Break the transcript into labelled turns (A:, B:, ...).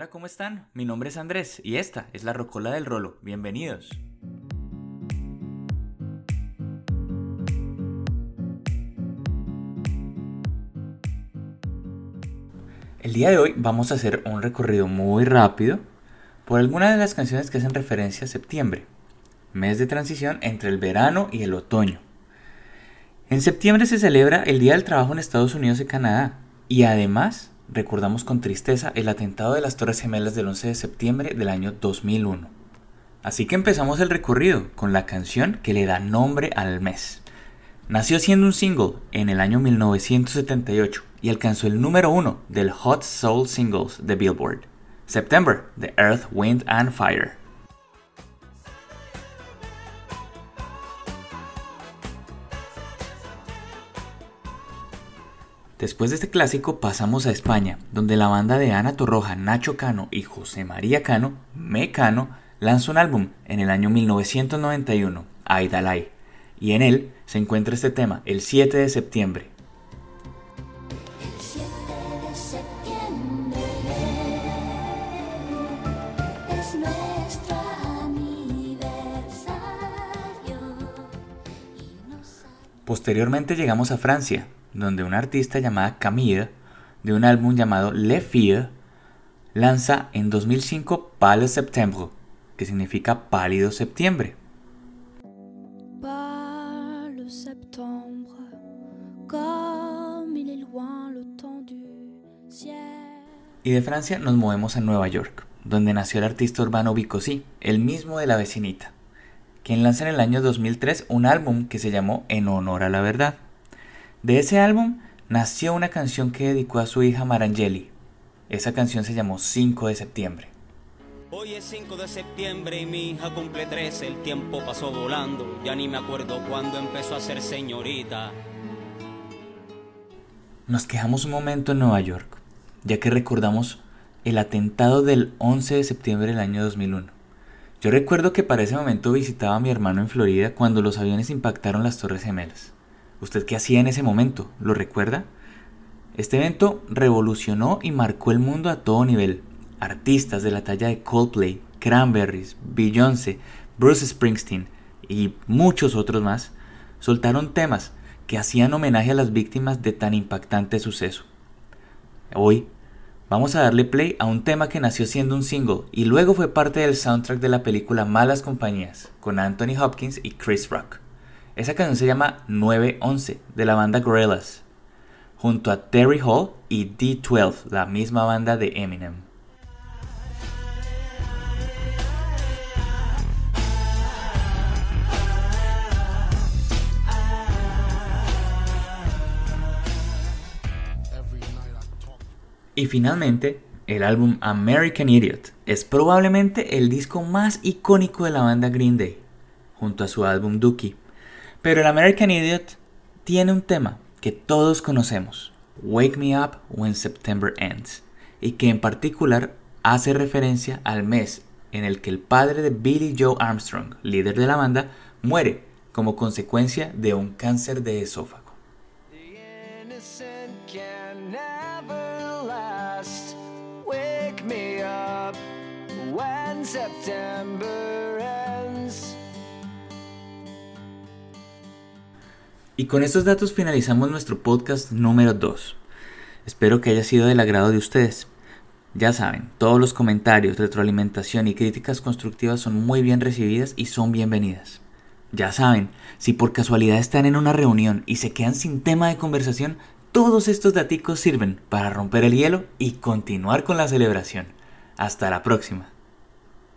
A: Hola, ¿cómo están? Mi nombre es Andrés y esta es la Rocola del Rolo. Bienvenidos. El día de hoy vamos a hacer un recorrido muy rápido por algunas de las canciones que hacen referencia a septiembre, mes de transición entre el verano y el otoño. En septiembre se celebra el Día del Trabajo en Estados Unidos y Canadá y además recordamos con tristeza el atentado de las Torres Gemelas del 11 de septiembre del año 2001. Así que empezamos el recorrido con la canción que le da nombre al mes. Nació siendo un single en el año 1978 y alcanzó el número uno del Hot Soul Singles de Billboard, September de Earth, Wind and Fire. Después de este clásico pasamos a España, donde la banda de Ana Torroja, Nacho Cano y José María Cano, Mecano, lanzó un álbum en el año 1991, Aidalay, y en él se encuentra este tema, el 7 de septiembre. Posteriormente llegamos a Francia, donde una artista llamada Camille, de un álbum llamado Le Fille, lanza en 2005 Pâle Septembre, que significa pálido septiembre. Y de Francia nos movemos a Nueva York, donde nació el artista urbano Bicosí, el mismo de la vecinita, quien lanza en el año 2003 un álbum que se llamó En Honor a la Verdad. De ese álbum nació una canción que dedicó a su hija Marangeli. Esa canción se llamó 5 de septiembre.
B: Hoy es 5 de septiembre y mi hija cumple 13, el tiempo pasó volando, ya ni me acuerdo cuándo empezó a ser señorita.
A: Nos quejamos un momento en Nueva York, ya que recordamos el atentado del 11 de septiembre del año 2001. Yo recuerdo que para ese momento visitaba a mi hermano en Florida cuando los aviones impactaron las Torres Gemelas. ¿Usted qué hacía en ese momento? ¿Lo recuerda? Este evento revolucionó y marcó el mundo a todo nivel. Artistas de la talla de Coldplay, Cranberries, Beyoncé, Bruce Springsteen y muchos otros más soltaron temas que hacían homenaje a las víctimas de tan impactante suceso. Hoy vamos a darle play a un tema que nació siendo un single y luego fue parte del soundtrack de la película Malas Compañías con Anthony Hopkins y Chris Rock. Esa canción se llama 911 de la banda Gorillaz, junto a Terry Hall y D12, la misma banda de Eminem. Y finalmente, el álbum American Idiot es probablemente el disco más icónico de la banda Green Day, junto a su álbum Dookie. Pero el American Idiot tiene un tema que todos conocemos, Wake Me Up When September Ends, y que en particular hace referencia al mes en el que el padre de Billy Joe Armstrong, líder de la banda, muere como consecuencia de un cáncer de esófago. Y con estos datos finalizamos nuestro podcast número 2. Espero que haya sido del agrado de ustedes. Ya saben, todos los comentarios, retroalimentación y críticas constructivas son muy bien recibidas y son bienvenidas. Ya saben, si por casualidad están en una reunión y se quedan sin tema de conversación, todos estos daticos sirven para romper el hielo y continuar con la celebración. Hasta la próxima.